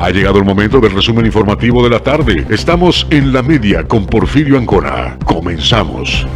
Ha llegado el momento del resumen informativo de la tarde. Estamos en la media con Porfirio Ancona. Comenzamos.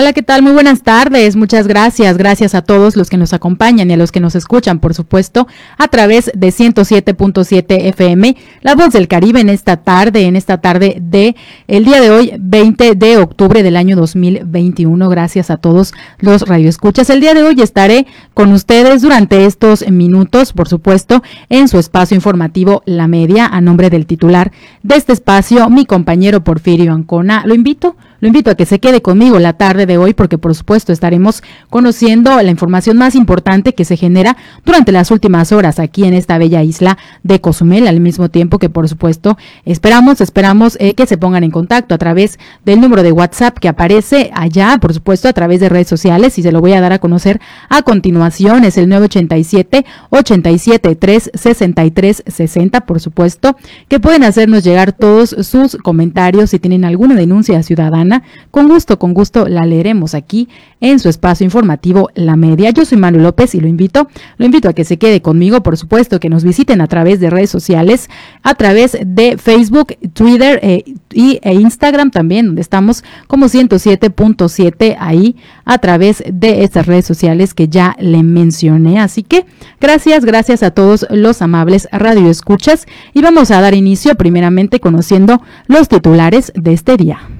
Hola, ¿qué tal? Muy buenas tardes. Muchas gracias. Gracias a todos los que nos acompañan y a los que nos escuchan, por supuesto, a través de 107.7 FM, La Voz del Caribe en esta tarde, en esta tarde de el día de hoy, 20 de octubre del año 2021. Gracias a todos los radioescuchas. El día de hoy estaré con ustedes durante estos minutos, por supuesto, en su espacio informativo La Media, a nombre del titular de este espacio, mi compañero Porfirio Ancona. Lo invito lo invito a que se quede conmigo la tarde de hoy porque por supuesto estaremos conociendo la información más importante que se genera durante las últimas horas aquí en esta bella isla de Cozumel, al mismo tiempo que por supuesto esperamos, esperamos eh, que se pongan en contacto a través del número de WhatsApp que aparece allá, por supuesto a través de redes sociales y se lo voy a dar a conocer a continuación, es el 987 87 3 63 60, por supuesto, que pueden hacernos llegar todos sus comentarios. Si tienen alguna denuncia ciudadana con gusto, con gusto la leeremos aquí en su espacio informativo La Media. Yo soy Manuel López y lo invito, lo invito a que se quede conmigo, por supuesto, que nos visiten a través de redes sociales, a través de Facebook, Twitter eh, y, e Instagram también, donde estamos como 107.7 ahí a través de estas redes sociales que ya le mencioné. Así que gracias, gracias a todos los amables radioescuchas y vamos a dar inicio primeramente conociendo los titulares de este día.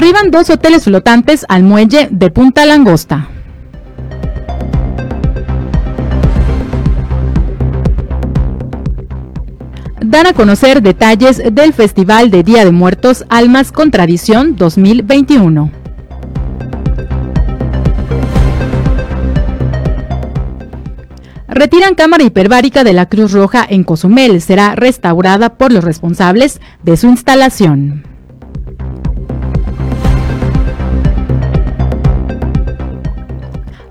Arriban dos hoteles flotantes al muelle de Punta Langosta. Dan a conocer detalles del Festival de Día de Muertos Almas con Tradición 2021. Retiran cámara hiperbárica de la Cruz Roja en Cozumel. Será restaurada por los responsables de su instalación.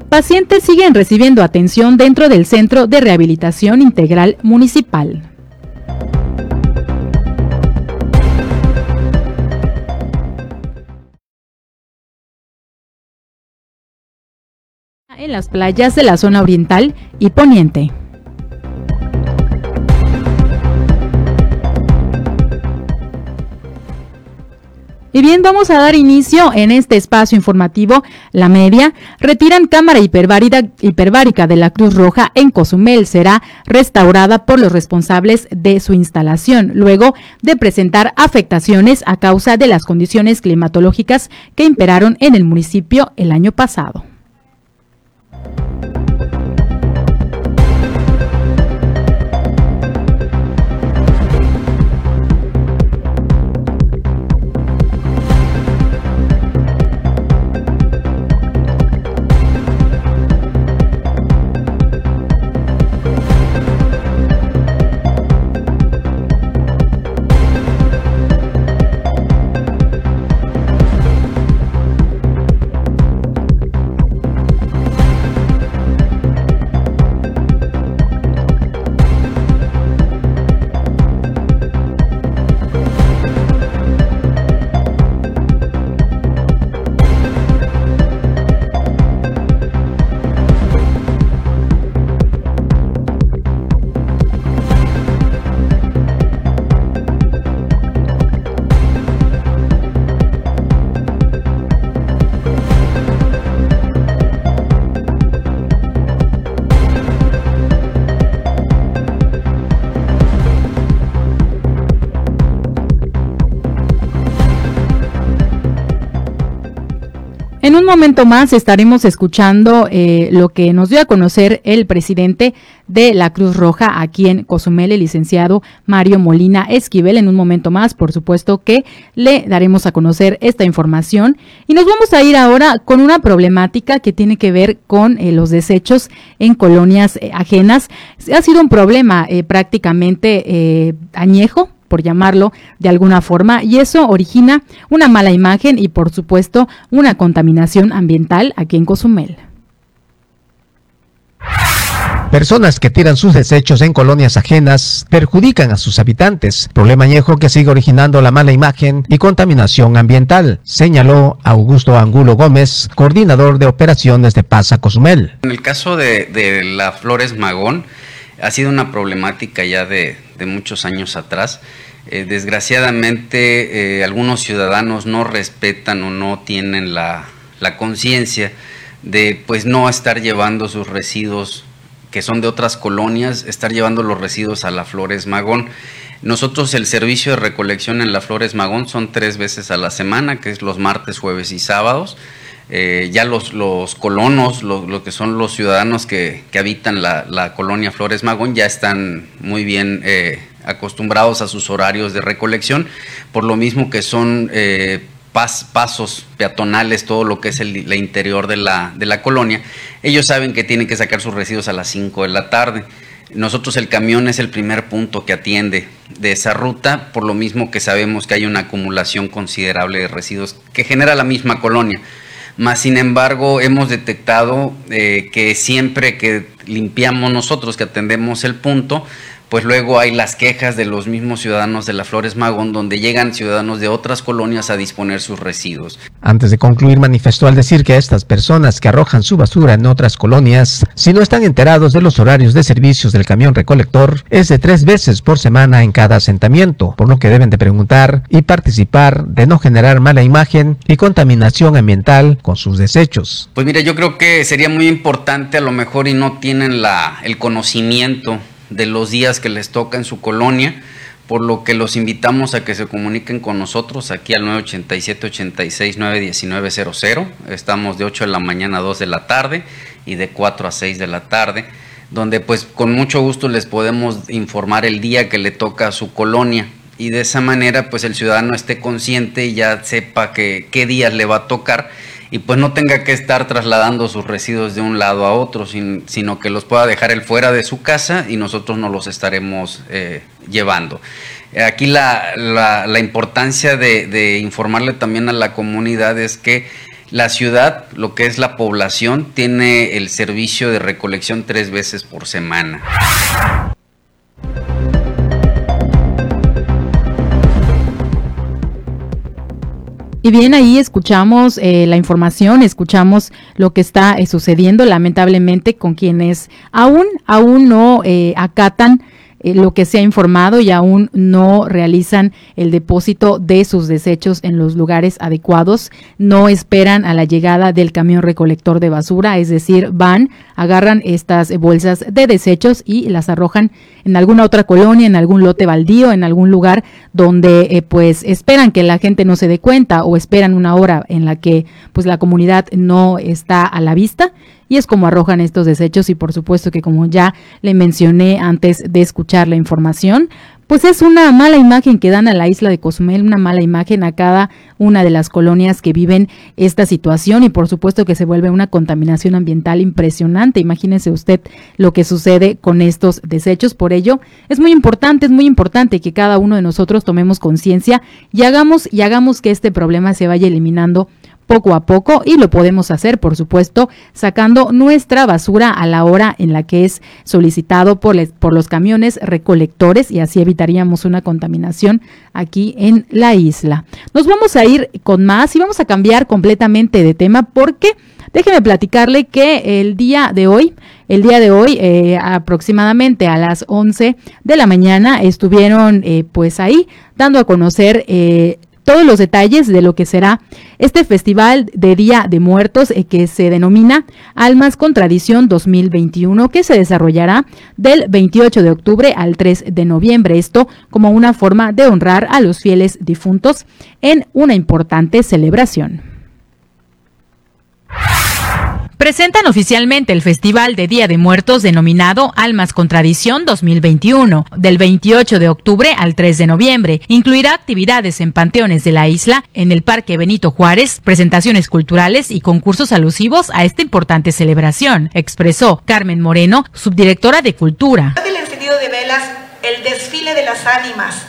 Pacientes siguen recibiendo atención dentro del Centro de Rehabilitación Integral Municipal. En las playas de la zona oriental y poniente. Y bien, vamos a dar inicio en este espacio informativo. La media retiran cámara hiperbárica de la Cruz Roja en Cozumel. Será restaurada por los responsables de su instalación, luego de presentar afectaciones a causa de las condiciones climatológicas que imperaron en el municipio el año pasado. Momento más estaremos escuchando eh, lo que nos dio a conocer el presidente de la Cruz Roja aquí en Cozumel, el licenciado Mario Molina Esquivel. En un momento más, por supuesto que le daremos a conocer esta información. Y nos vamos a ir ahora con una problemática que tiene que ver con eh, los desechos en colonias eh, ajenas. Ha sido un problema prácticamente añejo por llamarlo de alguna forma, y eso origina una mala imagen y por supuesto una contaminación ambiental aquí en Cozumel. Personas que tiran sus desechos en colonias ajenas perjudican a sus habitantes, problema añejo que sigue originando la mala imagen y contaminación ambiental, señaló Augusto Angulo Gómez, coordinador de operaciones de Pasa Cozumel. En el caso de, la Flores Magón, ha sido una problemática ya de, muchos años atrás. Eh, desgraciadamente, eh, algunos ciudadanos no respetan o no tienen la, la conciencia de pues no estar llevando sus residuos que son de otras colonias, estar llevando los residuos a la Flores Magón. Nosotros el servicio de recolección en la Flores Magón son tres veces a la semana, que es los martes, jueves y sábados. Eh, ya los, los colonos, lo, que son los ciudadanos que, habitan la, colonia Flores Magón, ya están muy bien eh, acostumbrados a sus horarios de recolección, por lo mismo que son eh, pasos peatonales, todo lo que es el, interior de la, de la colonia, ellos saben que tienen que sacar sus residuos a las 5 de la tarde. Nosotros el camión es el primer punto que atiende de esa ruta, por lo mismo que sabemos que hay una acumulación considerable de residuos que genera la misma colonia. Más sin embargo, hemos detectado eh, que siempre que limpiamos nosotros, que atendemos el punto, pues luego hay las quejas de los mismos ciudadanos de la Flores Magón, donde llegan ciudadanos de otras colonias a disponer sus residuos. Antes de concluir, manifestó al decir que estas personas que arrojan su basura en otras colonias, si no están enterados de los horarios de servicios del camión recolector, es de tres veces por semana en cada asentamiento, por lo que deben de preguntar y participar de no generar mala imagen y contaminación ambiental con sus desechos. Pues mira, yo creo que sería muy importante a lo mejor y no tienen la, el conocimiento de los días que les toca en su colonia, por lo que los invitamos a que se comuniquen con nosotros aquí al 987-86-91900. Estamos de 8 de la mañana a 2 de la tarde y de 4 a 6 de la tarde, donde pues con mucho gusto les podemos informar el día que le toca a su colonia y de esa manera pues el ciudadano esté consciente y ya sepa que, qué días le va a tocar y pues no tenga que estar trasladando sus residuos de un lado a otro, sino que los pueda dejar él fuera de su casa y nosotros no los estaremos eh, llevando. Aquí la, la, importancia de, de, informarle también a la comunidad es que la ciudad, lo que es la población, tiene el servicio de recolección tres veces por semana. Y bien, ahí escuchamos eh, la información, escuchamos lo que está eh, sucediendo, lamentablemente, con quienes aún, aún no eh, acatan eh, lo que se ha informado y aún no realizan el depósito de sus desechos en los lugares adecuados, no esperan a la llegada del camión recolector de basura, es decir, van, agarran estas bolsas de desechos y las arrojan en alguna otra colonia, en algún lote baldío, en algún lugar donde eh, pues esperan que la gente no se dé cuenta o esperan una hora en la que pues la comunidad no está a la vista y es como arrojan estos desechos y por supuesto que como ya le mencioné antes de escuchar la información, pues es una mala imagen que dan a la isla de Cozumel, una mala imagen a cada una de las colonias que viven esta situación y por supuesto que se vuelve una contaminación ambiental impresionante. Imagínese usted lo que sucede con estos desechos. Por ello, es muy importante, es muy importante que cada uno de nosotros tomemos conciencia y hagamos y hagamos que este problema se vaya eliminando poco a poco y lo podemos hacer, por supuesto, sacando nuestra basura a la hora en la que es solicitado por, los camiones recolectores y así evitaríamos una contaminación aquí en la isla. Nos vamos a ir con más y vamos a cambiar completamente de tema porque déjeme platicarle que el día de hoy, el día de hoy, eh, aproximadamente a las 11 de la mañana, estuvieron eh, pues ahí dando a conocer eh, todos los detalles de lo que será este festival de Día de Muertos eh, que se denomina Almas con Tradición 2021 que se desarrollará del 28 de octubre al 3 de noviembre. Esto como una forma de honrar a los fieles difuntos en una importante celebración presentan oficialmente el Festival de Día de Muertos denominado Almas con Tradición 2021, del 28 de octubre al 3 de noviembre. Incluirá actividades en panteones de la isla, en el Parque Benito Juárez, presentaciones culturales y concursos alusivos a esta importante celebración, expresó Carmen Moreno, subdirectora de Cultura. El encendido de velas, el desfile de las ánimas,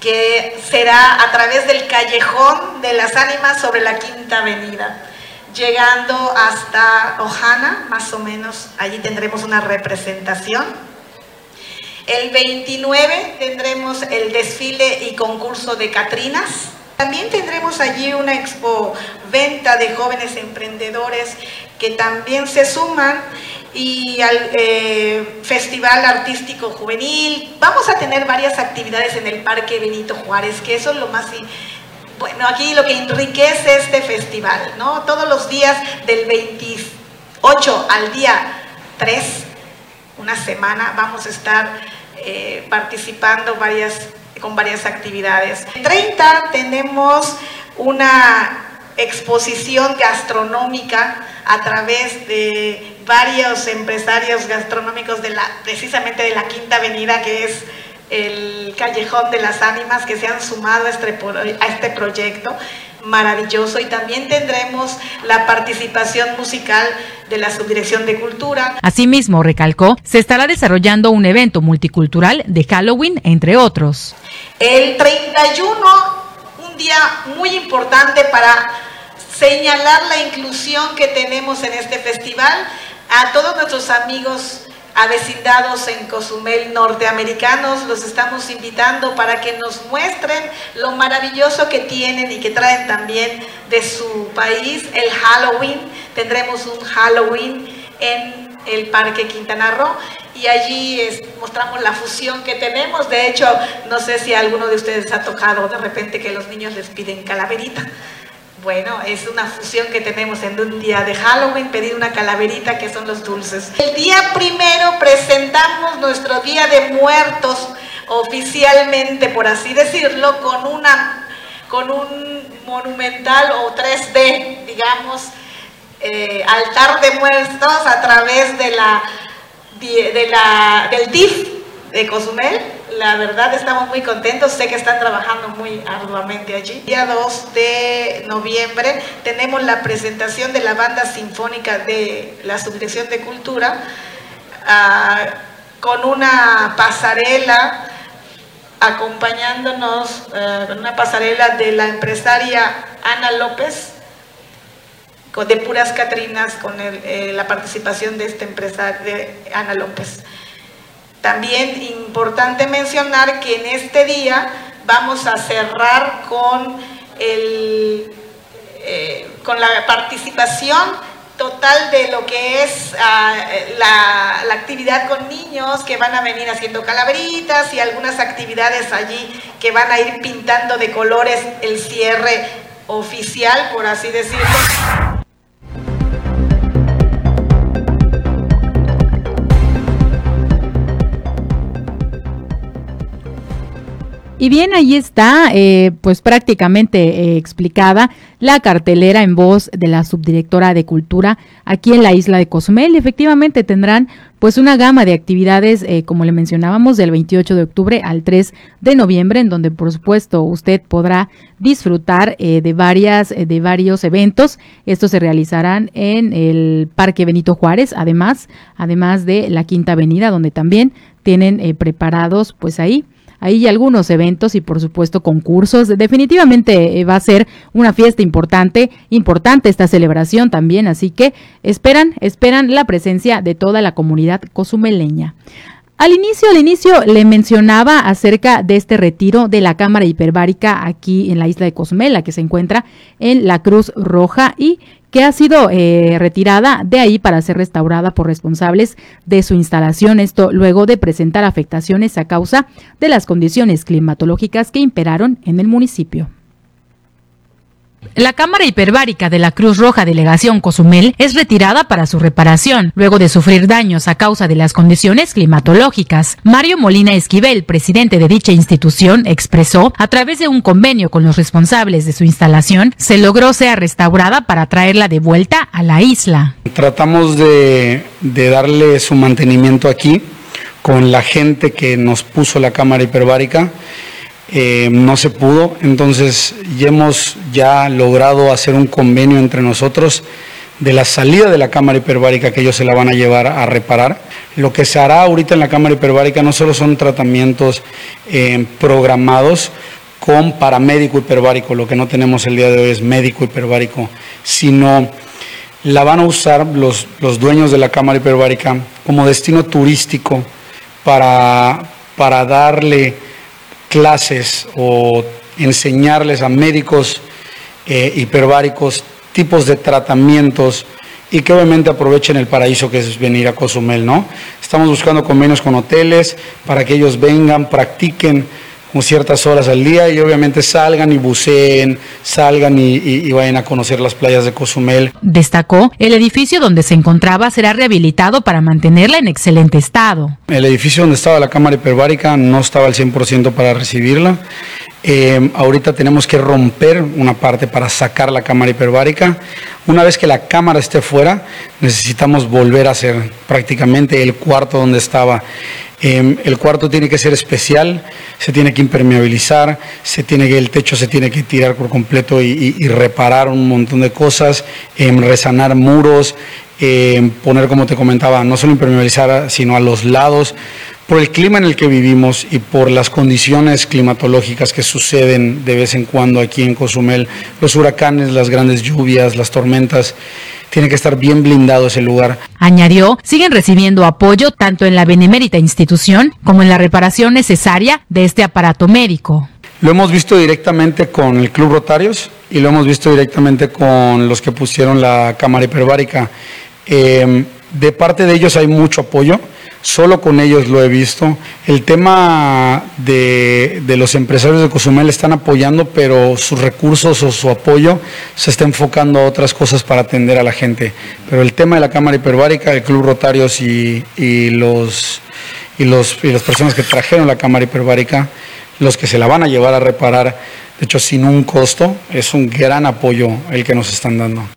que será a través del callejón de las ánimas sobre la Quinta Avenida, llegando hasta Ojana, más o menos, allí tendremos una representación. El 29 tendremos el desfile y concurso de Catrinas. También tendremos allí una expo venta de jóvenes emprendedores que también se suman y al eh, Festival Artístico Juvenil. Vamos a tener varias actividades en el Parque Benito Juárez, que eso es lo más... Bueno, aquí lo que enriquece este festival, ¿no? Todos los días del 28 al día 3, una semana, vamos a estar eh, participando con varias actividades. En 30 tenemos una exposición gastronómica a través de varios empresarios gastronómicos de la, precisamente de la Quinta Avenida, que es el Callejón de las Ánimas, que se han sumado a este, a este proyecto maravilloso y también tendremos la participación musical de la Subdirección de Cultura. Asimismo, recalcó, se estará desarrollando un evento multicultural de Halloween, entre otros. El 31, un día muy importante para señalar la inclusión que tenemos en este festival a todos nuestros amigos avecindados en Cozumel norteamericanos, los estamos invitando para que nos muestren lo maravilloso que tienen y que traen también de su país, el Halloween. Tendremos un Halloween en el Parque Quintana Roo y allí mostramos la fusión que tenemos. De hecho, no sé si alguno de ustedes ha tocado de repente que los niños les piden calaverita. Bueno, es una fusión que tenemos en un día de Halloween, pedir una calaverita que son los dulces. El día primero presentamos nuestro Día de Muertos oficialmente, por así decirlo, con, una, con un monumental o 3D, digamos, eh, altar de muertos a través de la, de la, del DIF de Cozumel la verdad estamos muy contentos, sé que están trabajando muy arduamente allí. Día 2 de noviembre tenemos la presentación de la banda sinfónica de la Subdirección de Cultura ah, con una pasarela acompañándonos con una pasarela de la empresaria Ana López de puras Catrinas con eh, la participación de esta empresa de Ana López. También importante mencionar que en este día vamos a cerrar con, el, eh, con la participación total de lo que es ah, la, la, actividad con niños que van a venir haciendo calaveritas y algunas actividades allí que van a ir pintando de colores el cierre oficial, por así decirlo. Y bien, ahí está, eh, pues prácticamente eh, explicada la cartelera en voz de la subdirectora de Cultura aquí en la isla de Cozumel. Efectivamente tendrán pues una gama de actividades, eh, como le mencionábamos, del 28 de octubre al 3 de noviembre, en donde por supuesto usted podrá disfrutar de varias, de varios eventos. Estos se realizarán en el Parque Benito Juárez, además, además de la Quinta Avenida, donde también tienen preparados pues ahí hay algunos eventos y por supuesto concursos. Definitivamente eh, va a ser una fiesta importante, importante esta celebración también, así que esperan, esperan la presencia de toda la comunidad cozumeleña. Al inicio, al inicio le mencionaba acerca de este retiro de la cámara hiperbárica aquí en la isla de Cozumel, que se encuentra en la Cruz Roja y que ha sido eh, retirada de ahí para ser restaurada por responsables de su instalación. Esto luego de presentar afectaciones a causa de las condiciones climatológicas que imperaron en el municipio. La cámara hiperbárica de la Cruz Roja Delegación Cozumel es retirada para su reparación, luego de sufrir daños a causa de las condiciones climatológicas. Mario Molina Esquivel, presidente de dicha institución, expresó, a través de un convenio con los responsables de su instalación, se logró sea restaurada para traerla de vuelta a la isla. Tratamos de, de darle su mantenimiento aquí con la gente que nos puso la cámara hiperbárica eh, no se pudo, entonces ya hemos ya logrado hacer un convenio entre nosotros de la salida de la cámara hiperbárica que ellos se la van a llevar a reparar. Lo que se hará ahorita en la cámara hiperbárica no solo son tratamientos eh, programados, con paramédico hiperbárico. Lo que no tenemos el día de hoy es médico hiperbárico, sino la van a usar los, los dueños de la cámara hiperbárica como destino turístico para, para darle clases o enseñarles a médicos eh, hiperbáricos tipos de tratamientos y que obviamente aprovechen el paraíso que es venir a Cozumel, ¿no? Estamos buscando convenios con hoteles para que ellos vengan, practiquen ciertas horas al día y obviamente salgan y buceen, salgan y, vayan a conocer las playas de Cozumel. Destacó, el edificio donde se encontraba será rehabilitado para mantenerla en excelente estado. El edificio donde estaba la cámara hiperbárica no estaba al 100% para recibirla. Eh, ahorita tenemos que romper una parte para sacar la cámara hiperbárica. Una vez que la cámara esté fuera, necesitamos volver a hacer prácticamente el cuarto donde estaba. Em, el cuarto tiene que ser especial, se tiene que impermeabilizar, se tiene que, el techo se tiene que tirar por completo y, reparar un montón de cosas, em, resanar muros, em, poner, como te comentaba, no solo impermeabilizar, sino a los lados. Por el clima en el que vivimos y por las condiciones climatológicas que suceden de vez en cuando aquí en Cozumel, los huracanes, las grandes lluvias, las tormentas, tiene que estar bien blindado ese lugar. Añadió, siguen recibiendo apoyo tanto en la benemérita institución como en la reparación necesaria de este aparato médico. Lo hemos visto directamente con el Club Rotarios y lo hemos visto directamente con los que pusieron la cámara hiperbárica. Eh, de parte de ellos hay mucho apoyo solo con ellos lo he visto. El tema de, los empresarios de Cozumel están apoyando, pero sus recursos o su apoyo se está enfocando a otras cosas para atender a la gente. Pero el tema de la Cámara Hiperbárica, el Club Rotarios y, los, y, los, y las personas que trajeron la Cámara Hiperbárica, los que se la van a llevar a reparar, de hecho sin un costo, es un gran apoyo el que nos están dando.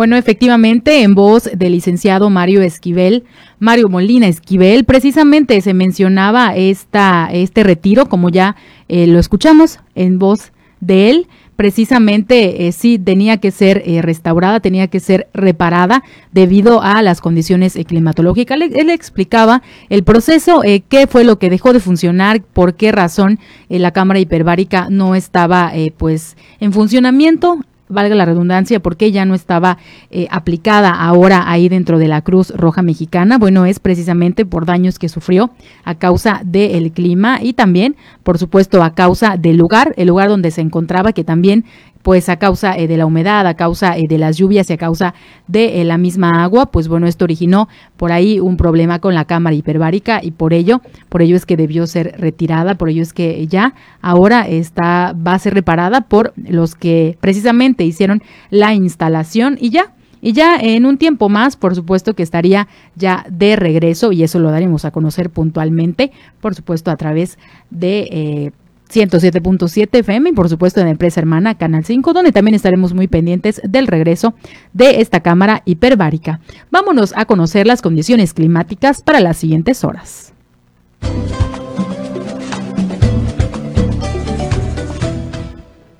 Bueno, efectivamente, en voz del licenciado Mario Esquivel, Mario Molina Esquivel, precisamente se mencionaba esta, este retiro, como ya eh, lo escuchamos en voz de él, precisamente eh, sí tenía que ser eh, restaurada, tenía que ser reparada debido a las condiciones climatológicas. Él, explicaba el proceso, qué fue lo que dejó de funcionar, por qué razón la cámara hiperbárica no estaba pues en funcionamiento valga la redundancia, porque ya no estaba eh, aplicada ahora ahí dentro de la Cruz Roja Mexicana. Bueno, es precisamente por daños que sufrió a causa del clima y también, por supuesto, a causa del lugar, el lugar donde se encontraba, que también pues a causa eh, de la humedad, a causa eh, de las lluvias y a causa de eh, la misma agua, pues bueno, esto originó por ahí un problema con la cámara hiperbárica y por ello, por ello es que debió ser retirada, por ello es que ya ahora está va a ser reparada por los que precisamente hicieron la instalación y ya y ya en un tiempo más, por supuesto que estaría ya de regreso y eso lo daremos a conocer puntualmente, por supuesto a través de 107.7 FM y por supuesto en la empresa hermana Canal 5, donde también estaremos muy pendientes del regreso de esta cámara hiperbárica. Vámonos a conocer las condiciones climáticas para las siguientes horas.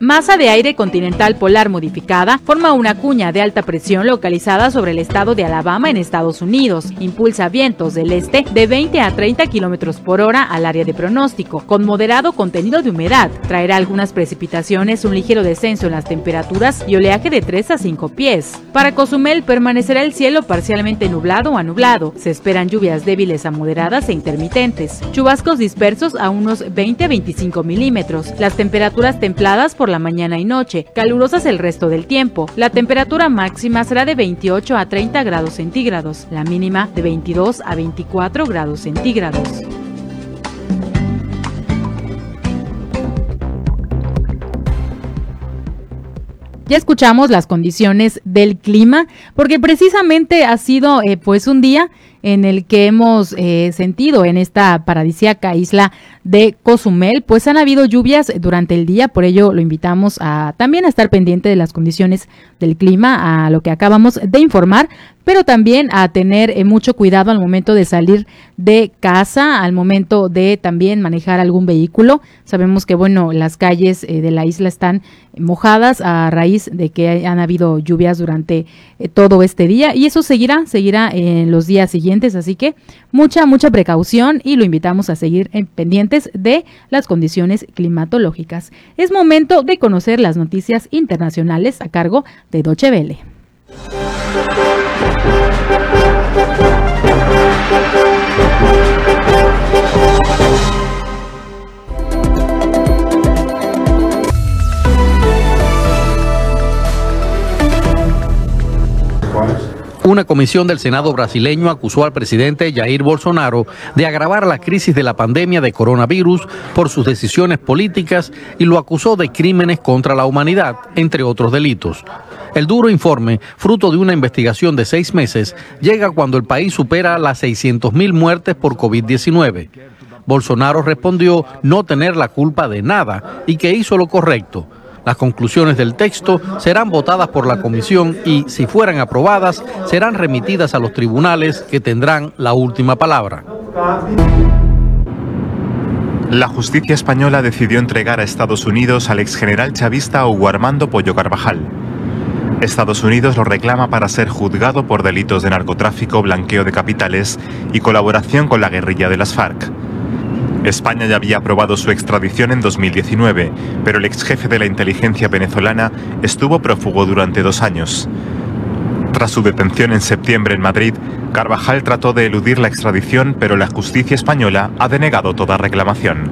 Masa de aire continental polar modificada forma una cuña de alta presión localizada sobre el estado de Alabama en Estados Unidos. Impulsa vientos del este de 20 a 30 kilómetros por hora al área de pronóstico, con moderado contenido de humedad. Traerá algunas precipitaciones, un ligero descenso en las temperaturas y oleaje de 3 a 5 pies. Para Cozumel permanecerá el cielo parcialmente nublado a nublado. Se esperan lluvias débiles a moderadas e intermitentes. Chubascos dispersos a unos 20 a 25 milímetros. Las temperaturas templadas por la mañana y noche, calurosas el resto del tiempo. La temperatura máxima será de 28 a 30 grados centígrados, la mínima de 22 a 24 grados centígrados. Ya escuchamos las condiciones del clima, porque precisamente ha sido eh, pues un día en el que hemos eh, sentido en esta paradisíaca isla de Cozumel, pues han habido lluvias durante el día, por ello lo invitamos a también a estar pendiente de las condiciones del clima, a lo que acabamos de informar, pero también a tener eh, mucho cuidado al momento de salir de casa, al momento de también manejar algún vehículo. Sabemos que, bueno, las calles eh, de la isla están mojadas a raíz de que han habido lluvias durante todo este día y eso seguirá, seguirá en los días siguientes así que mucha, mucha precaución y lo invitamos a seguir pendientes de las condiciones climatológicas. Es momento de conocer las noticias internacionales a cargo de Doche Vele. Una comisión del Senado brasileño acusó al presidente Jair Bolsonaro de agravar la crisis de la pandemia de coronavirus por sus decisiones políticas y lo acusó de crímenes contra la humanidad, entre otros delitos. El duro informe, fruto de una investigación de seis meses, llega cuando el país supera las 600.000 muertes por COVID-19. Bolsonaro respondió no tener la culpa de nada y que hizo lo correcto las conclusiones del texto serán votadas por la comisión y, si fueran aprobadas, serán remitidas a los tribunales que tendrán la última palabra. La justicia española decidió entregar a Estados Unidos al exgeneral chavista Hugo Armando Pollo Carvajal. Estados Unidos lo reclama para ser juzgado por delitos de narcotráfico, blanqueo de capitales y colaboración con la guerrilla de las FARC. España ya había aprobado su extradición en 2019, pero el ex jefe de la inteligencia venezolana estuvo prófugo durante dos años. Tras su detención en septiembre en Madrid, Carvajal trató de eludir la extradición, pero la justicia española ha denegado toda reclamación.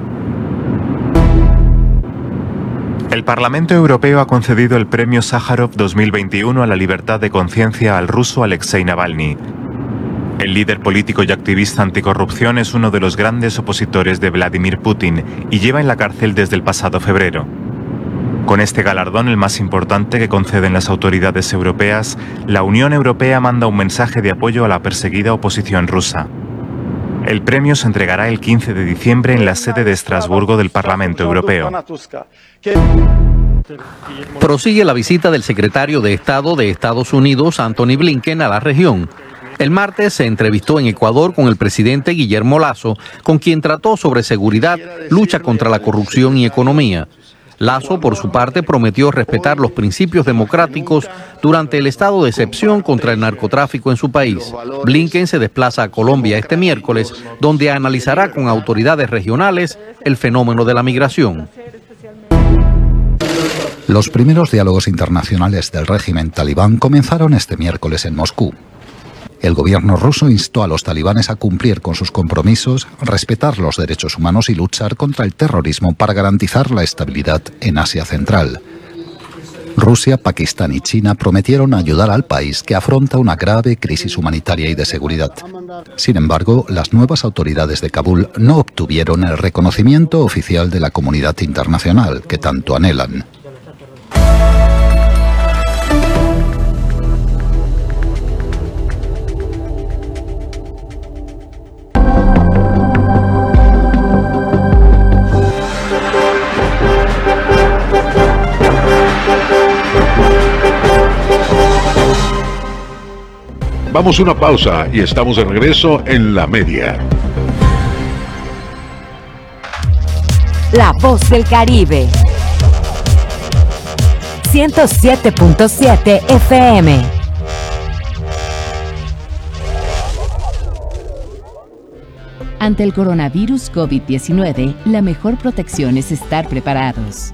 El Parlamento Europeo ha concedido el Premio Sájarov 2021 a la libertad de conciencia al ruso Alexei Navalny. El líder político y activista anticorrupción es uno de los grandes opositores de Vladimir Putin y lleva en la cárcel desde el pasado febrero. Con este galardón, el más importante que conceden las autoridades europeas, la Unión Europea manda un mensaje de apoyo a la perseguida oposición rusa. El premio se entregará el 15 de diciembre en la sede de Estrasburgo del Parlamento Europeo. Prosigue la visita del secretario de Estado de Estados Unidos, Anthony Blinken, a la región. El martes se entrevistó en Ecuador con el presidente Guillermo Lazo, con quien trató sobre seguridad, lucha contra la corrupción y economía. Lazo, por su parte, prometió respetar los principios democráticos durante el estado de excepción contra el narcotráfico en su país. Blinken se desplaza a Colombia este miércoles, donde analizará con autoridades regionales el fenómeno de la migración. Los primeros diálogos internacionales del régimen talibán comenzaron este miércoles en Moscú. El gobierno ruso instó a los talibanes a cumplir con sus compromisos, respetar los derechos humanos y luchar contra el terrorismo para garantizar la estabilidad en Asia Central. Rusia, Pakistán y China prometieron ayudar al país que afronta una grave crisis humanitaria y de seguridad. Sin embargo, las nuevas autoridades de Kabul no obtuvieron el reconocimiento oficial de la comunidad internacional que tanto anhelan. Vamos una pausa y estamos de regreso en la media. La voz del Caribe. 107.7 FM. Ante el coronavirus COVID-19, la mejor protección es estar preparados.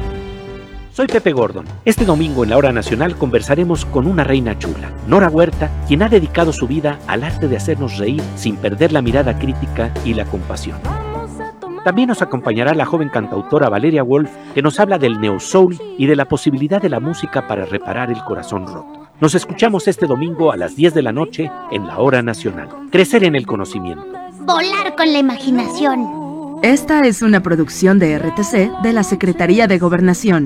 Soy Pepe Gordon. Este domingo en la Hora Nacional conversaremos con una reina chula, Nora Huerta, quien ha dedicado su vida al arte de hacernos reír sin perder la mirada crítica y la compasión. También nos acompañará la joven cantautora Valeria Wolf, que nos habla del neo soul y de la posibilidad de la música para reparar el corazón roto. Nos escuchamos este domingo a las 10 de la noche en la Hora Nacional. Crecer en el conocimiento. Volar con la imaginación. Esta es una producción de RTC de la Secretaría de Gobernación.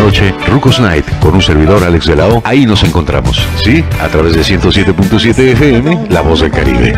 Rucos Night, con un servidor Alex de la O. Ahí nos encontramos, ¿sí? A través de 107.7 FM, La Voz del Caribe.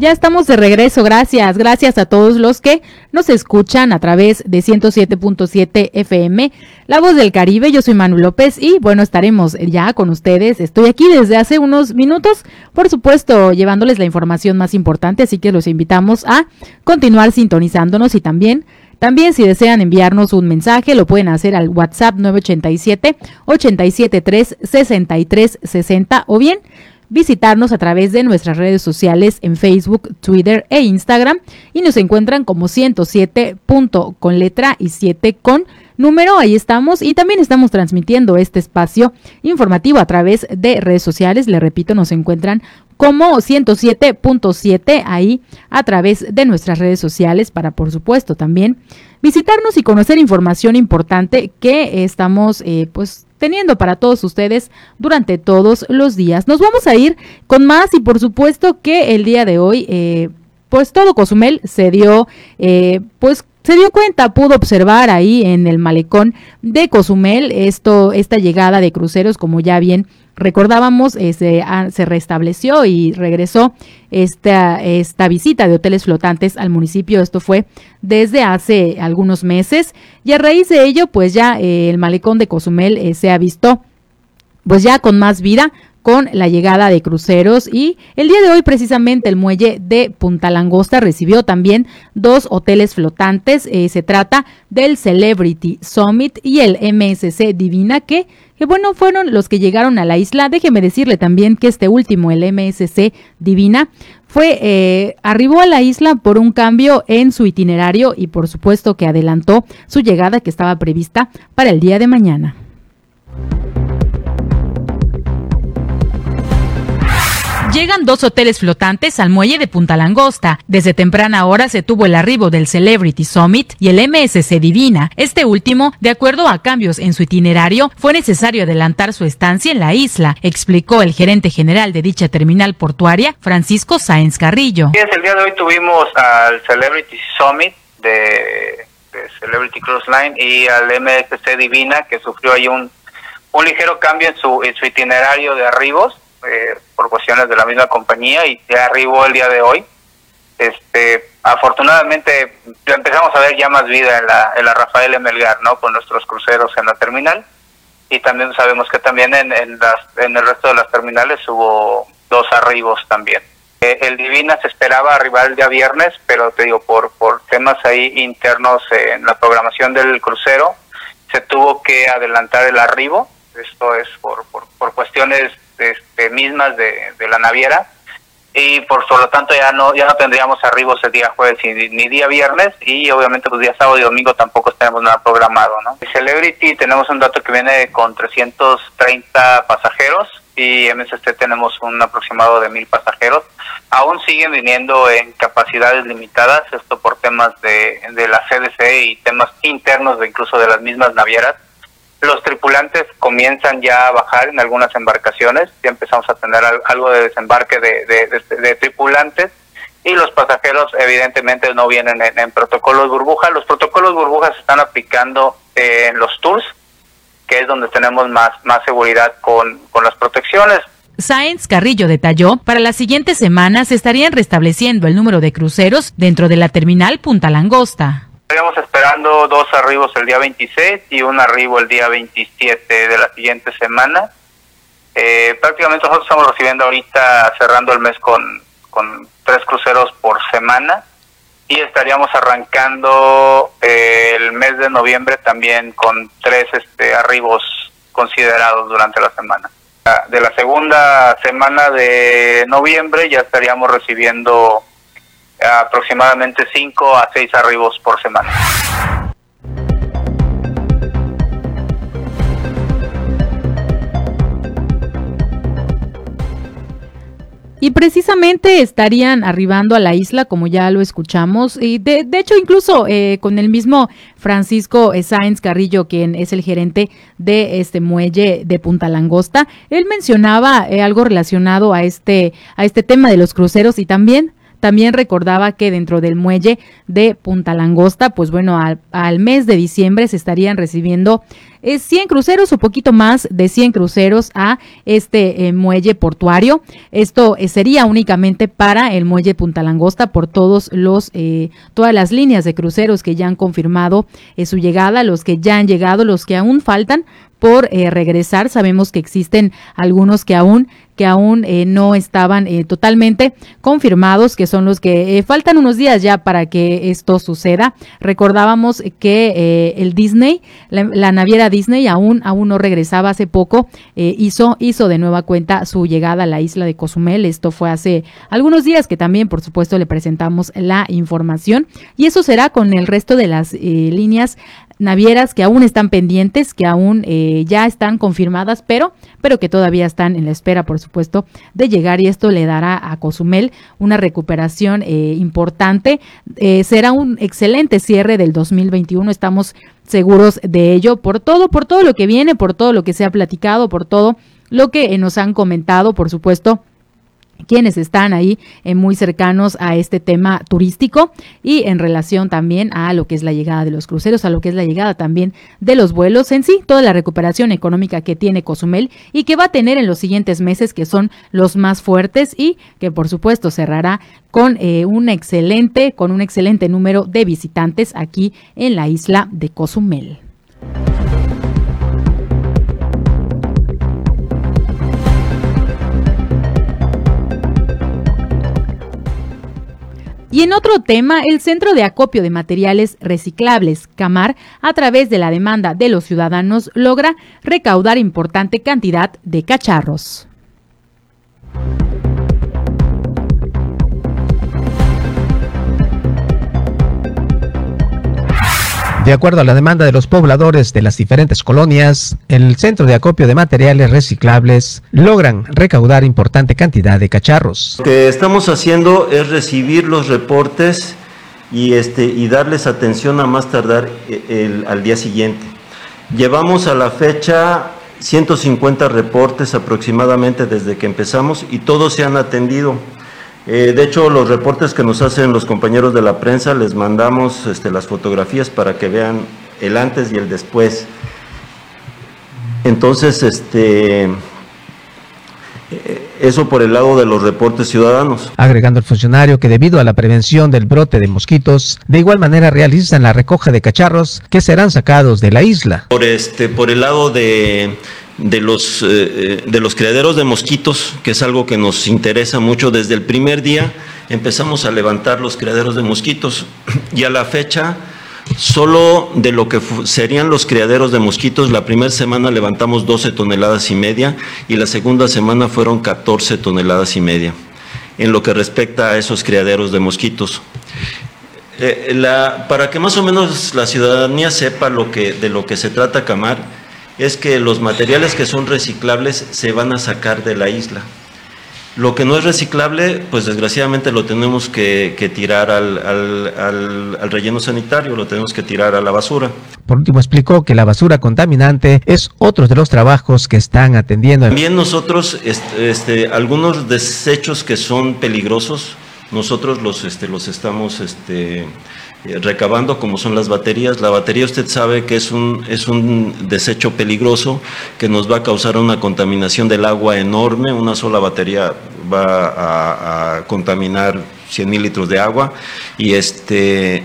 Ya estamos de regreso, gracias, gracias a todos los que nos escuchan a través de 107.7 FM, La Voz del Caribe, yo soy Manu López y bueno, estaremos ya con ustedes, estoy aquí desde hace unos minutos, por supuesto, llevándoles la información más importante, así que los invitamos a continuar sintonizándonos y también también si desean enviarnos un mensaje lo pueden hacer al WhatsApp 987 873 6360 o bien visitarnos a través de nuestras redes sociales en Facebook, Twitter e Instagram. Y nos encuentran como 107. con letra y 7 con número, ahí estamos. Y también estamos transmitiendo este espacio informativo a través de redes sociales, le repito, nos encuentran como 107.7 ahí a través de nuestras redes sociales para por supuesto también visitarnos y conocer información importante que estamos eh, pues teniendo para todos ustedes durante todos los días. Nos vamos a ir con más y por supuesto que el día de hoy, eh, pues todo Cozumel se dio, eh, pues se dio cuenta, pudo observar ahí en el malecón de Cozumel esto, esta llegada de cruceros, como ya bien recordábamos, eh, se, se, restableció y regresó esta, esta visita de hoteles flotantes al municipio. Esto fue desde hace algunos meses y a raíz de ello, pues ya eh, el malecón de Cozumel eh, se ha visto pues ya con más vida con la llegada de cruceros y el día de hoy precisamente el muelle de Punta Langosta recibió también dos hoteles flotantes. Eh, se trata del Celebrity Summit y el MSC Divina que, que, bueno fueron los que llegaron a la isla. Déjeme decirle también que este último, el MSC Divina, fue eh, arribó a la isla por un cambio en su itinerario y por supuesto que adelantó su llegada que estaba prevista para el día de mañana. Llegan dos hoteles flotantes al muelle de Punta Langosta. Desde temprana hora se tuvo el arribo del Celebrity Summit y el MSC Divina. Este último, de acuerdo a cambios en su itinerario, fue necesario adelantar su estancia en la isla, explicó el gerente general de dicha terminal portuaria, Francisco Sáenz Carrillo. El día de hoy tuvimos al Celebrity Summit de, Celebrity Cruise Line y al MSC Divina, que sufrió ahí un, un ligero cambio en su, en su itinerario de arribos eh, por cuestiones de la misma compañía y ya arribó el día de hoy. Este, afortunadamente empezamos a ver ya más vida en la, en la Rafael Melgar, ¿no? Con nuestros cruceros en la terminal y también sabemos que también en, en, las, en el resto de las terminales hubo dos arribos también. Eh, el Divina se esperaba arribar el día viernes, pero te digo, por, por temas ahí internos en la programación del crucero, se tuvo que adelantar el arribo. Esto es por, por, por cuestiones este, mismas de, la naviera. Y por, lo tanto ya no ya no tendríamos arribos el día jueves ni, día viernes. Y obviamente pues día sábado y domingo tampoco tenemos nada programado no Celebrity tenemos un dato que viene con 330 pasajeros. Y MSC tenemos un aproximado de mil pasajeros. Aún siguen viniendo en capacidades limitadas, esto por temas de, de la CDC y temas internos de incluso de las mismas navieras. Los tripulantes comienzan ya a bajar en algunas embarcaciones, ya empezamos a tener algo de desembarque de, tripulantes y los pasajeros evidentemente no vienen en, protocolos burbuja. Los protocolos burbujas se están aplicando en los tours, que es donde tenemos más, seguridad con, con las protecciones. Sáenz Carrillo detalló, para las siguientes semanas se estarían restableciendo el número de cruceros dentro de la terminal Punta Langosta. Estaríamos esperando dos arribos el día 26 y un arribo el día 27 de la siguiente semana. Eh, prácticamente nosotros estamos recibiendo ahorita, cerrando el mes con, con tres cruceros por semana y estaríamos arrancando eh, el mes de noviembre también con tres este, arribos considerados durante la semana de la segunda semana de noviembre ya estaríamos recibiendo aproximadamente 5 a 6 arribos por semana. Y precisamente estarían arribando a la isla, como ya lo escuchamos, y de, de hecho incluso eh, con el mismo Francisco Sáenz Carrillo, quien es el gerente de este muelle de Punta Langosta, él mencionaba eh, algo relacionado a este, a este tema de los cruceros y también también recordaba que dentro del muelle de Punta Langosta, pues bueno, al, mes de diciembre se estarían recibiendo es 100 cruceros o poquito más de 100 cruceros a este eh, muelle portuario. Esto eh, sería únicamente para el muelle Punta Langosta por todos los eh, todas las líneas de cruceros que ya han confirmado su llegada, los que ya han llegado, los que aún faltan por regresar. Sabemos que existen algunos que aún que aún no estaban totalmente confirmados, que son los que faltan unos días ya para que esto suceda. Recordábamos que el Disney, la naviera Disney aún, aún no regresaba hace poco, eh, hizo, hizo de nueva cuenta su llegada a la isla de Cozumel. Esto fue hace algunos días que también, por supuesto, le presentamos la información. Y eso será con el resto de las eh, líneas navieras que aún están pendientes, que aún eh, ya están confirmadas, pero, pero que todavía están en la espera, por supuesto, de llegar y esto le dará a Cozumel una recuperación importante. será un excelente cierre del 2021. Estamos seguros de ello por todo, por todo lo que viene, por todo lo que se ha platicado, por todo lo que nos han comentado, por supuesto quienes están ahí eh, muy cercanos a este tema turístico y en relación también a lo que es la llegada de los cruceros, a lo que es la llegada también de los vuelos en sí, toda la recuperación económica que tiene Cozumel y que va a tener en los siguientes meses que son los más fuertes y que por supuesto cerrará con eh, un excelente con un excelente número de visitantes aquí en la isla de Cozumel. Y en otro tema, el Centro de Acopio de Materiales Reciclables, CAMAR, a través de la demanda de los ciudadanos, logra recaudar importante cantidad de cacharros. De acuerdo a la demanda de los pobladores de las diferentes colonias, el centro de acopio de materiales reciclables logran recaudar importante cantidad de cacharros. Lo que estamos haciendo es recibir los reportes y, este, darles atención a más tardar el, al día siguiente. Llevamos a la fecha 150 reportes aproximadamente desde que empezamos y todos se han atendido. Eh, de hecho, los reportes que nos hacen los compañeros de la prensa, les mandamos este, las fotografías para que vean el antes y el después. Entonces, este, eh, eso por el lado de los reportes ciudadanos. Agregando el funcionario que debido a la prevención del brote de mosquitos, de igual manera realizan la recoja de cacharros que serán sacados de la isla. Por este, por el lado de de los, eh, eh, de los criaderos de mosquitos, que es algo que nos interesa mucho. Desde el primer día empezamos a levantar los criaderos de mosquitos y a la fecha, solo de lo que serían los criaderos de mosquitos, la primera semana levantamos 12 toneladas y media y la segunda semana fueron 14 toneladas y media en lo que respecta a esos criaderos de mosquitos. Eh, la, para que más o menos la ciudadanía sepa lo que, de lo que se trata Camar, es que los materiales que son reciclables se van a sacar de la isla. Lo que no es reciclable, pues desgraciadamente lo tenemos que, tirar al, al, relleno sanitario, lo tenemos que tirar a la basura. Por último, explicó que la basura contaminante es otro de los trabajos que están atendiendo. También nosotros, este, este algunos desechos que son peligrosos, nosotros los, este, los estamos este, recabando como son las baterías. La batería usted sabe que es un, es un desecho peligroso que nos va a causar una contaminación del agua enorme. Una sola batería va a, contaminar 100 mil litros de agua y, este,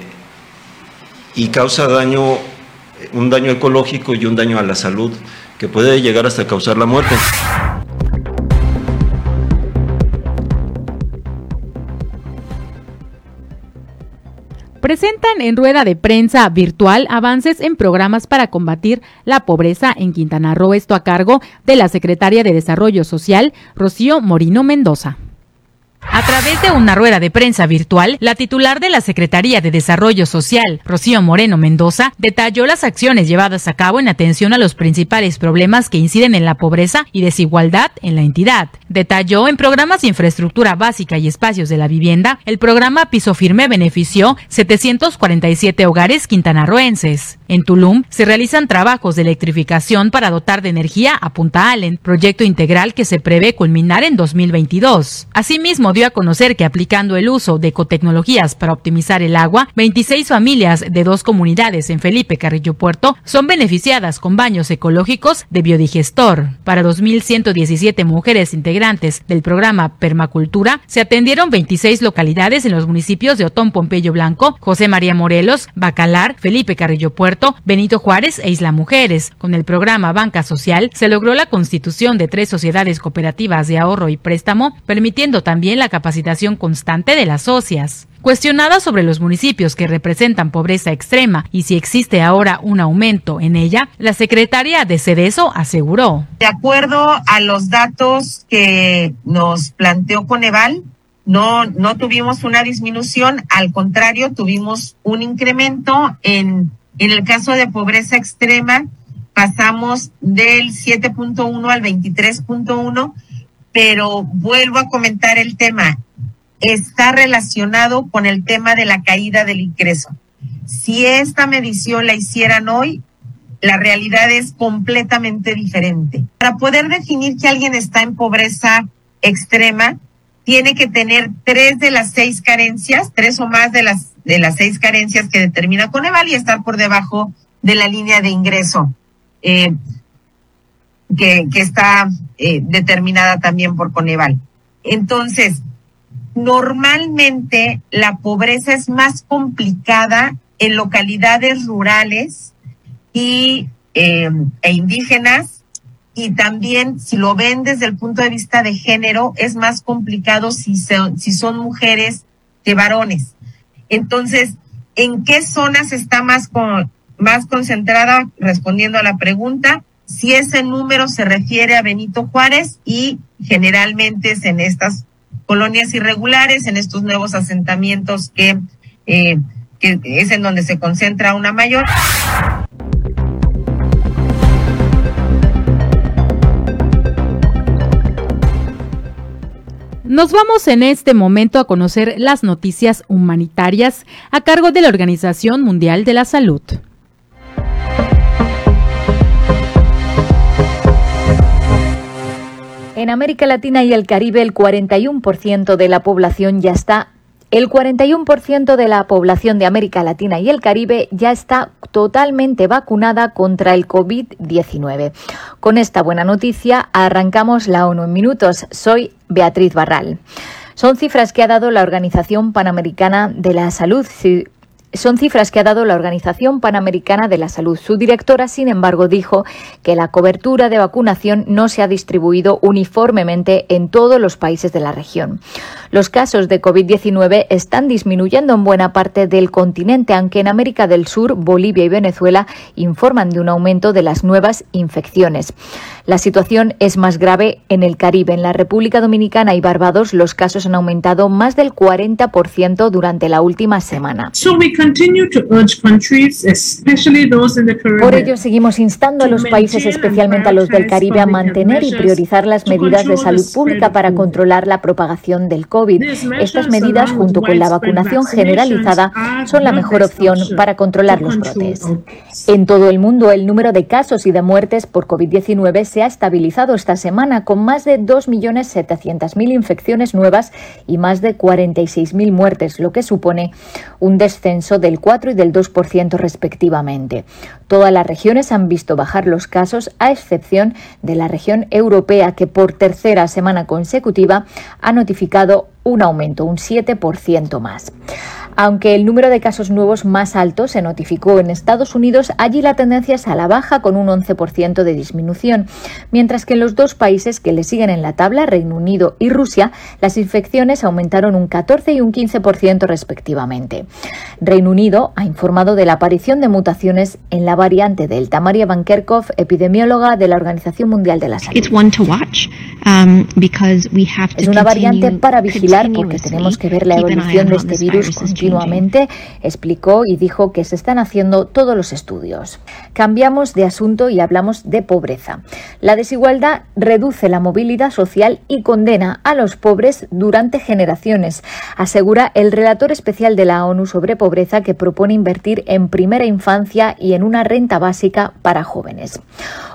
y causa daño, un daño ecológico y un daño a la salud que puede llegar hasta causar la muerte. Presentan en rueda de prensa virtual avances en programas para combatir la pobreza en Quintana Roo, esto a cargo de la secretaria de Desarrollo Social, Rocío Morino Mendoza. A través de una rueda de prensa virtual, la titular de la Secretaría de Desarrollo Social, Rocío Moreno Mendoza, detalló las acciones llevadas a cabo en atención a los principales problemas que inciden en la pobreza y desigualdad en la entidad. Detalló en programas de infraestructura básica y espacios de la vivienda, el programa Piso Firme benefició 747 hogares quintanarroenses. En Tulum se realizan trabajos de electrificación para dotar de energía a Punta Allen, proyecto integral que se prevé culminar en 2022. Asimismo, dio a conocer que aplicando el uso de ecotecnologías para optimizar el agua, 26 familias de dos comunidades en Felipe Carrillo Puerto son beneficiadas con baños ecológicos de biodigestor. Para 2.117 mujeres integrantes del programa Permacultura, se atendieron 26 localidades en los municipios de Otón Pompeyo Blanco, José María Morelos, Bacalar, Felipe Carrillo Puerto, Benito Juárez e Isla Mujeres. Con el programa Banca Social se logró la constitución de tres sociedades cooperativas de ahorro y préstamo, permitiendo también la capacitación constante de las socias. Cuestionada sobre los municipios que representan pobreza extrema y si existe ahora un aumento en ella, la secretaria de Cedeso aseguró. De acuerdo a los datos que nos planteó Coneval, no, no tuvimos una disminución, al contrario, tuvimos un incremento en en el caso de pobreza extrema, pasamos del 7.1 al 23.1, pero vuelvo a comentar el tema. Está relacionado con el tema de la caída del ingreso. Si esta medición la hicieran hoy, la realidad es completamente diferente. Para poder definir que alguien está en pobreza extrema, tiene que tener tres de las seis carencias, tres o más de las, de las seis carencias que determina Coneval y estar por debajo de la línea de ingreso eh, que, que, está eh, determinada también por Coneval. Entonces, normalmente la pobreza es más complicada en localidades rurales y, eh, e indígenas y también si lo ven desde el punto de vista de género es más complicado si son, mujeres que varones. Entonces, ¿en qué zonas está más, más concentrada? Respondiendo a la pregunta, si ese número se refiere a Benito Juárez y generalmente es en estas colonias irregulares, en estos nuevos asentamientos que, eh, que es en donde se concentra una mayor. Nos vamos en este momento a conocer las noticias humanitarias a cargo de la Organización Mundial de la Salud. En América Latina y el Caribe el 41% de la población ya está el 41% de la población de América Latina y el Caribe ya está totalmente vacunada contra el COVID-19. Con esta buena noticia arrancamos la ONU en minutos. Soy Beatriz Barral. Son cifras que ha dado la Organización Panamericana de la Salud. Son cifras que ha dado la Organización Panamericana de la Salud. Su directora, sin embargo, dijo que la cobertura de vacunación no se ha distribuido uniformemente en todos los países de la región. Los casos de COVID-19 están disminuyendo en buena parte del continente, aunque en América del Sur, Bolivia y Venezuela informan de un aumento de las nuevas infecciones. La situación es más grave en el Caribe. En la República Dominicana y Barbados los casos han aumentado más del 40% durante la última semana. Por ello, seguimos instando a los países, especialmente a los del Caribe, a mantener y priorizar las medidas de salud pública para controlar la propagación del COVID. Estas medidas, junto con la vacunación generalizada, son la mejor opción para controlar los brotes. En todo el mundo, el número de casos y de muertes por COVID-19 se ha estabilizado esta semana, con más de 2.700.000 infecciones nuevas y más de 46.000 muertes, lo que supone un descenso del 4 y del 2% respectivamente. Todas las regiones han visto bajar los casos, a excepción de la región europea, que por tercera semana consecutiva ha notificado un aumento, un 7% más. Aunque el número de casos nuevos más alto se notificó en Estados Unidos, allí la tendencia es a la baja con un 11% de disminución, mientras que en los dos países que le siguen en la tabla, Reino Unido y Rusia, las infecciones aumentaron un 14 y un 15% respectivamente. Reino Unido ha informado de la aparición de mutaciones en la variante Delta. María Van Kerkhoff, epidemióloga de la Organización Mundial de la Salud. Um, es una variante para vigilar porque tenemos que ver la evolución de este virus continuamente, explicó y dijo que se están haciendo todos los estudios. Cambiamos de asunto y hablamos de pobreza. La desigualdad reduce la movilidad social y condena a los pobres durante generaciones, asegura el relator especial de la ONU sobre pobreza que propone invertir en primera infancia y en una renta básica para jóvenes.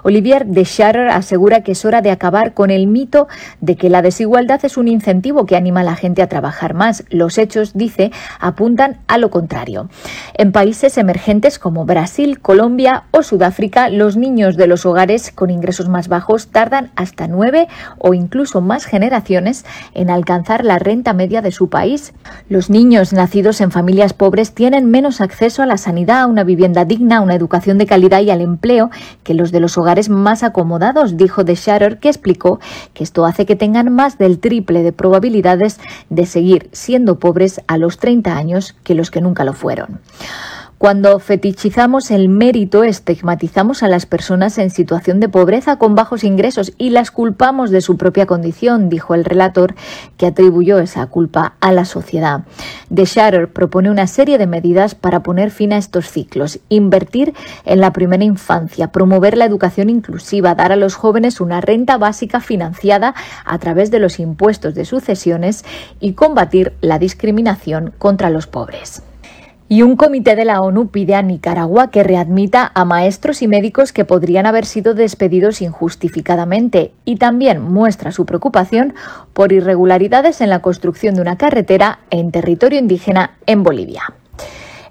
Olivier de Scharer asegura que es hora de acabar con el mito de que la desigualdad es un incentivo que anima a la gente a trabajar más. Los hechos, dice, apuntan a lo contrario. En países emergentes como Brasil, Colombia o Sudáfrica, los niños de los hogares con ingresos más bajos tardan hasta nueve o incluso más generaciones en alcanzar la renta media de su país. Los niños nacidos en familias pobres tienen menos acceso a la sanidad, a una vivienda digna, a una educación de calidad y al empleo que los de los hogares más acomodados, dijo de Shatter, que explicó que esto hace que tengan más del triple de probabilidades de seguir siendo pobres a los 30 años que los que nunca lo fueron. Cuando fetichizamos el mérito, estigmatizamos a las personas en situación de pobreza con bajos ingresos y las culpamos de su propia condición, dijo el relator, que atribuyó esa culpa a la sociedad. De Shatter propone una serie de medidas para poner fin a estos ciclos, invertir en la primera infancia, promover la educación inclusiva, dar a los jóvenes una renta básica financiada a través de los impuestos de sucesiones y combatir la discriminación contra los pobres. Y un comité de la ONU pide a Nicaragua que readmita a maestros y médicos que podrían haber sido despedidos injustificadamente y también muestra su preocupación por irregularidades en la construcción de una carretera en territorio indígena en Bolivia.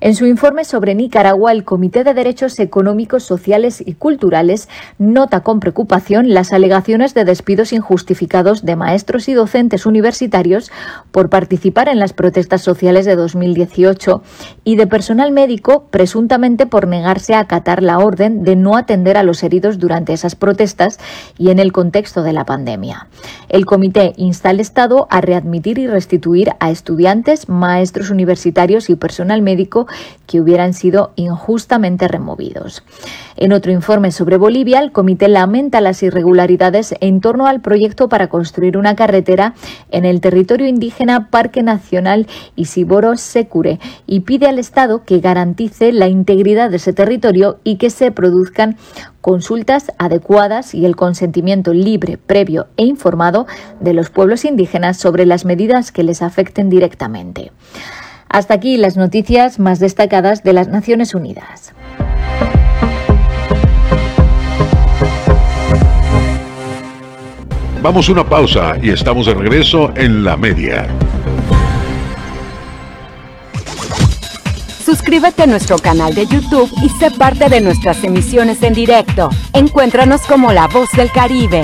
En su informe sobre Nicaragua, el Comité de Derechos Económicos, Sociales y Culturales nota con preocupación las alegaciones de despidos injustificados de maestros y docentes universitarios por participar en las protestas sociales de 2018 y de personal médico presuntamente por negarse a acatar la orden de no atender a los heridos durante esas protestas y en el contexto de la pandemia. El comité insta al Estado a readmitir y restituir a estudiantes, maestros universitarios y personal médico que hubieran sido injustamente removidos. En otro informe sobre Bolivia, el comité lamenta las irregularidades en torno al proyecto para construir una carretera en el territorio indígena Parque Nacional Isiboro Secure y pide al Estado que garantice la integridad de ese territorio y que se produzcan consultas adecuadas y el consentimiento libre, previo e informado de los pueblos indígenas sobre las medidas que les afecten directamente. Hasta aquí las noticias más destacadas de las Naciones Unidas. Vamos a una pausa y estamos de regreso en la media. Suscríbete a nuestro canal de YouTube y sé parte de nuestras emisiones en directo. Encuéntranos como La Voz del Caribe.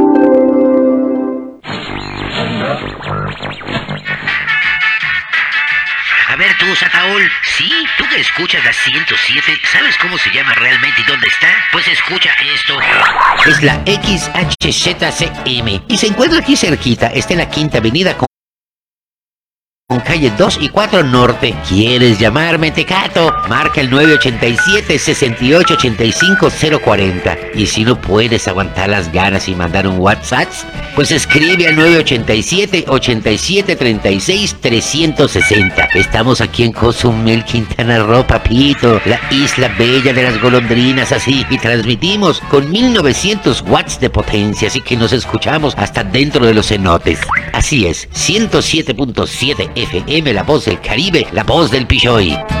Tú, Sataol. Sí, tú que escuchas la 107, ¿sabes cómo se llama realmente y dónde está? Pues escucha esto. Es la XHZCM y se encuentra aquí cerquita, está en la Quinta Avenida con con calle 2 y 4 Norte. ¿Quieres llamarme Tecato? Marca el 987-6885-040. Y si no puedes aguantar las ganas y mandar un WhatsApp, pues escribe al 987-8736-360. Estamos aquí en Cozumel, Quintana Roo, papito, la isla bella de las golondrinas, así, y transmitimos con 1900 watts de potencia, así que nos escuchamos hasta dentro de los cenotes. Así es, 107.7 FM, la voz del Caribe, la voz del Pichoy.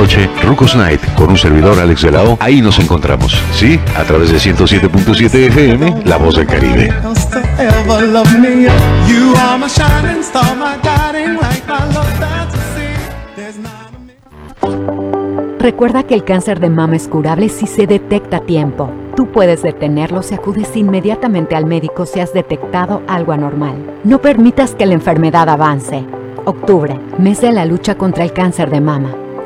noche, Rucos Night, con un servidor Alex de la O. Ahí nos encontramos, ¿sí? A través de 107.7 FM, La Voz del Caribe. Recuerda que el cáncer de mama es curable si se detecta a tiempo. Tú puedes detenerlo si acudes inmediatamente al médico si has detectado algo anormal. No permitas que la enfermedad avance. Octubre, mes de la lucha contra el cáncer de mama.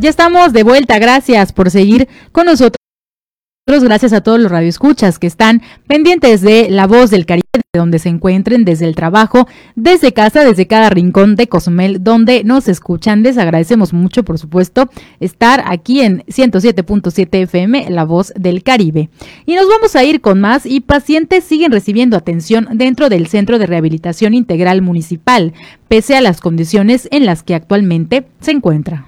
Ya estamos de vuelta, gracias por seguir con nosotros. Gracias a todos los radioescuchas que están pendientes de la voz del Caribe, de donde se encuentren, desde el trabajo, desde casa, desde cada rincón de Cozumel, donde nos escuchan. Les agradecemos mucho, por supuesto, estar aquí en 107.7 FM, la voz del Caribe. Y nos vamos a ir con más y pacientes siguen recibiendo atención dentro del Centro de Rehabilitación Integral Municipal, pese a las condiciones en las que actualmente se encuentra.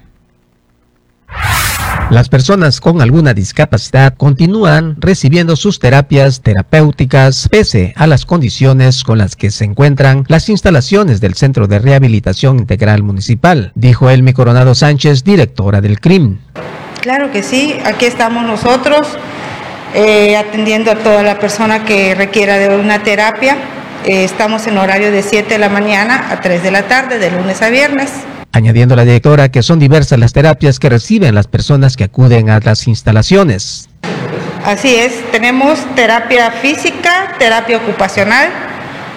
Las personas con alguna discapacidad continúan recibiendo sus terapias terapéuticas pese a las condiciones con las que se encuentran las instalaciones del Centro de Rehabilitación Integral Municipal, dijo Elmi Coronado Sánchez, directora del CRIM. Claro que sí, aquí estamos nosotros eh, atendiendo a toda la persona que requiera de una terapia. Eh, estamos en horario de 7 de la mañana a 3 de la tarde, de lunes a viernes añadiendo la directora que son diversas las terapias que reciben las personas que acuden a las instalaciones. Así es, tenemos terapia física, terapia ocupacional,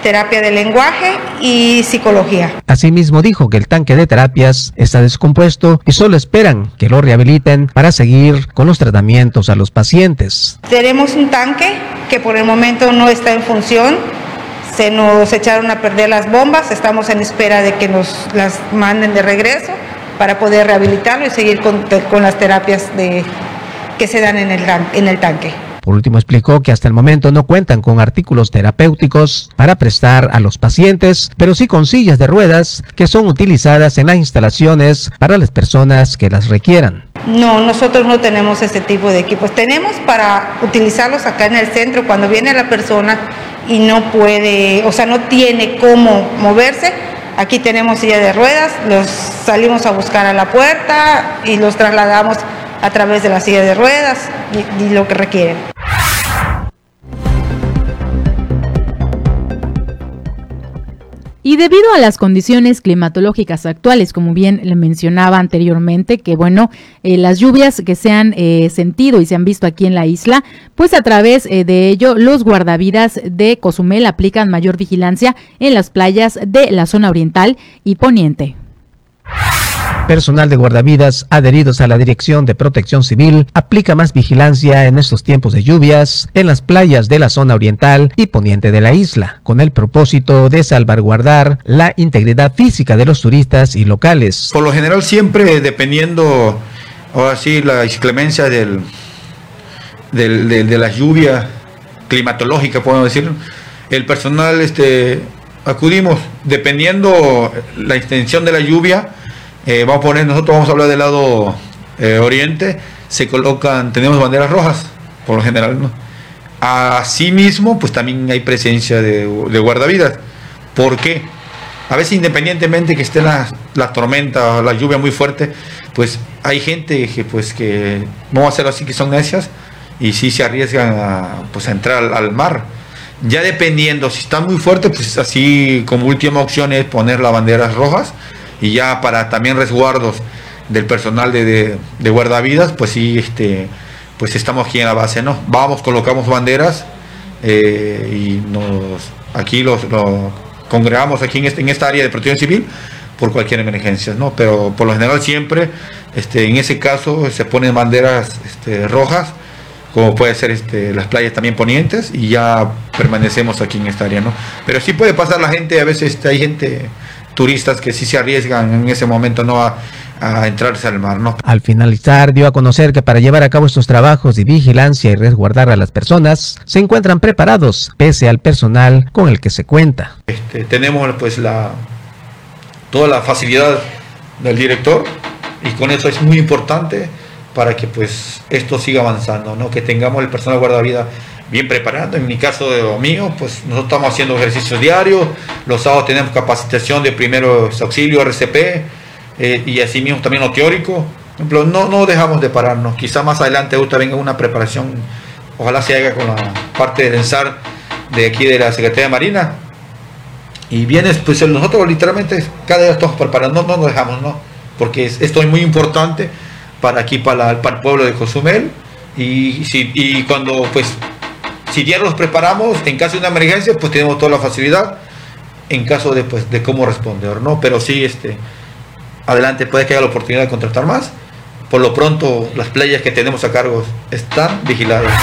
terapia de lenguaje y psicología. Asimismo dijo que el tanque de terapias está descompuesto y solo esperan que lo rehabiliten para seguir con los tratamientos a los pacientes. Tenemos un tanque que por el momento no está en función, se nos echaron a perder las bombas, estamos en espera de que nos las manden de regreso para poder rehabilitarlo y seguir con, las terapias de, que se dan en el, en el tanque. Por último, explicó que hasta el momento no cuentan con artículos terapéuticos para prestar a los pacientes, pero sí con sillas de ruedas que son utilizadas en las instalaciones para las personas que las requieran. No, nosotros no tenemos ese tipo de equipos. Tenemos para utilizarlos acá en el centro cuando viene la persona y no puede, o sea, no tiene cómo moverse. Aquí tenemos silla de ruedas, los salimos a buscar a la puerta y los trasladamos a través de la silla de ruedas y, y lo que requieren. Y debido a las condiciones climatológicas actuales, como bien le mencionaba anteriormente, que bueno, eh, las lluvias que se han eh, sentido y se han visto aquí en la isla, pues a través eh, de ello los guardavidas de Cozumel aplican mayor vigilancia en las playas de la zona oriental y poniente. Personal de guardavidas adheridos a la Dirección de Protección Civil aplica más vigilancia en estos tiempos de lluvias en las playas de la zona oriental y poniente de la isla, con el propósito de salvaguardar la integridad física de los turistas y locales. Por lo general siempre dependiendo, ahora la inclemencia del, del, de, de la lluvia climatológica, podemos decir, el personal este, acudimos, dependiendo la extensión de la lluvia, eh, vamos a poner, nosotros vamos a hablar del lado eh, oriente, se colocan, tenemos banderas rojas, por lo general, ¿no? Asimismo, pues también hay presencia de, de guardavidas. ¿Por qué? A veces independientemente que esté la, la tormenta o la lluvia muy fuerte, pues hay gente que pues que no va a ser así que son necias y sí se arriesgan a, pues, a entrar al, al mar. Ya dependiendo, si está muy fuerte, pues así como última opción es poner las banderas rojas y ya para también resguardos del personal de, de, guardavidas, pues sí, este, pues estamos aquí en la base, ¿no? Vamos, colocamos banderas eh, y nos aquí los, congregamos aquí en, este, en esta área de protección civil por cualquier emergencia, ¿no? Pero por lo general siempre, este, en ese caso se ponen banderas este, rojas como puede ser este, las playas también ponientes, y ya permanecemos aquí en esta área, ¿no? Pero sí puede pasar la gente, a veces este, hay gente, turistas que sí se arriesgan en ese momento, ¿no? A, a entrarse al mar, ¿no? Al finalizar, dio a conocer que para llevar a cabo estos trabajos de vigilancia y resguardar a las personas, se encuentran preparados, pese al personal con el que se cuenta. Este, tenemos pues la toda la facilidad del director y con eso es muy importante para que pues esto siga avanzando, ¿no? que tengamos el personal guardavida bien preparado. En mi caso de mío, pues nosotros estamos haciendo ejercicios diarios, los sábados tenemos capacitación de primeros auxilio RCP eh, y así mismo también lo teórico. No, no dejamos de pararnos, quizá más adelante usted venga una preparación, ojalá se haga con la parte de ENSAR de aquí de la Secretaría de Marina. Y vienes, pues nosotros literalmente cada día estamos preparando, no, no nos dejamos, ¿no? Porque es, esto es muy importante para aquí, para, la, para el pueblo de Cozumel. Y, si, y cuando, pues, si ya nos preparamos, en caso de una emergencia, pues tenemos toda la facilidad en caso de, pues, de cómo responder, ¿no? Pero sí, este, adelante puede que haya la oportunidad de contratar más. Por lo pronto, las playas que tenemos a cargo están vigiladas.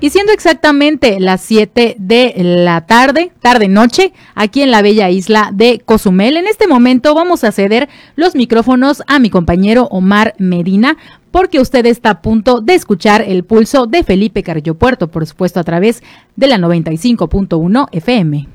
Y siendo exactamente las 7 de la tarde, tarde-noche, aquí en la bella isla de Cozumel, en este momento vamos a ceder los micrófonos a mi compañero Omar Medina, porque usted está a punto de escuchar el pulso de Felipe Carrillo Puerto, por supuesto a través de la 95.1 FM.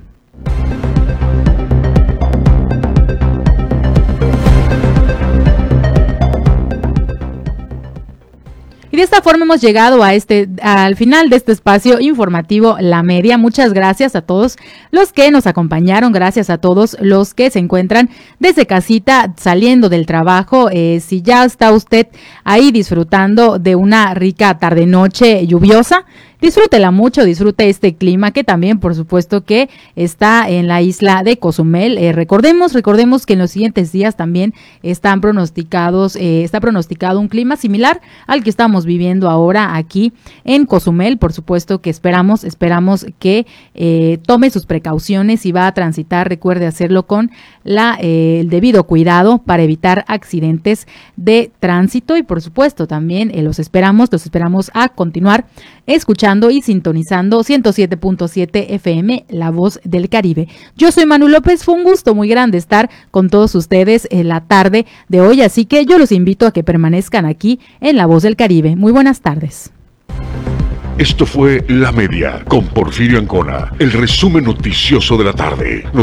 Y de esta forma hemos llegado a este, al final de este espacio informativo La Media. Muchas gracias a todos los que nos acompañaron, gracias a todos los que se encuentran desde casita saliendo del trabajo. Eh, si ya está usted ahí disfrutando de una rica tarde-noche lluviosa, disfrútela mucho, disfrute este clima que también, por supuesto, que está en la isla de Cozumel. Eh, recordemos, recordemos que en los siguientes días también están pronosticados, eh, está pronosticado un clima similar al que estamos viviendo ahora aquí en Cozumel. Por supuesto que esperamos, esperamos que eh, tome sus precauciones y va a transitar, recuerde hacerlo con la, eh, el debido cuidado para evitar accidentes de tránsito y por supuesto también eh, los esperamos, los esperamos a continuar escuchando y sintonizando 107.7 FM, La Voz del Caribe. Yo soy Manu López, fue un gusto muy grande estar con todos ustedes en la tarde de hoy, así que yo los invito a que permanezcan aquí en La Voz del Caribe. Muy buenas tardes. Esto fue La Media con Porfirio Ancona, el resumen noticioso de la tarde.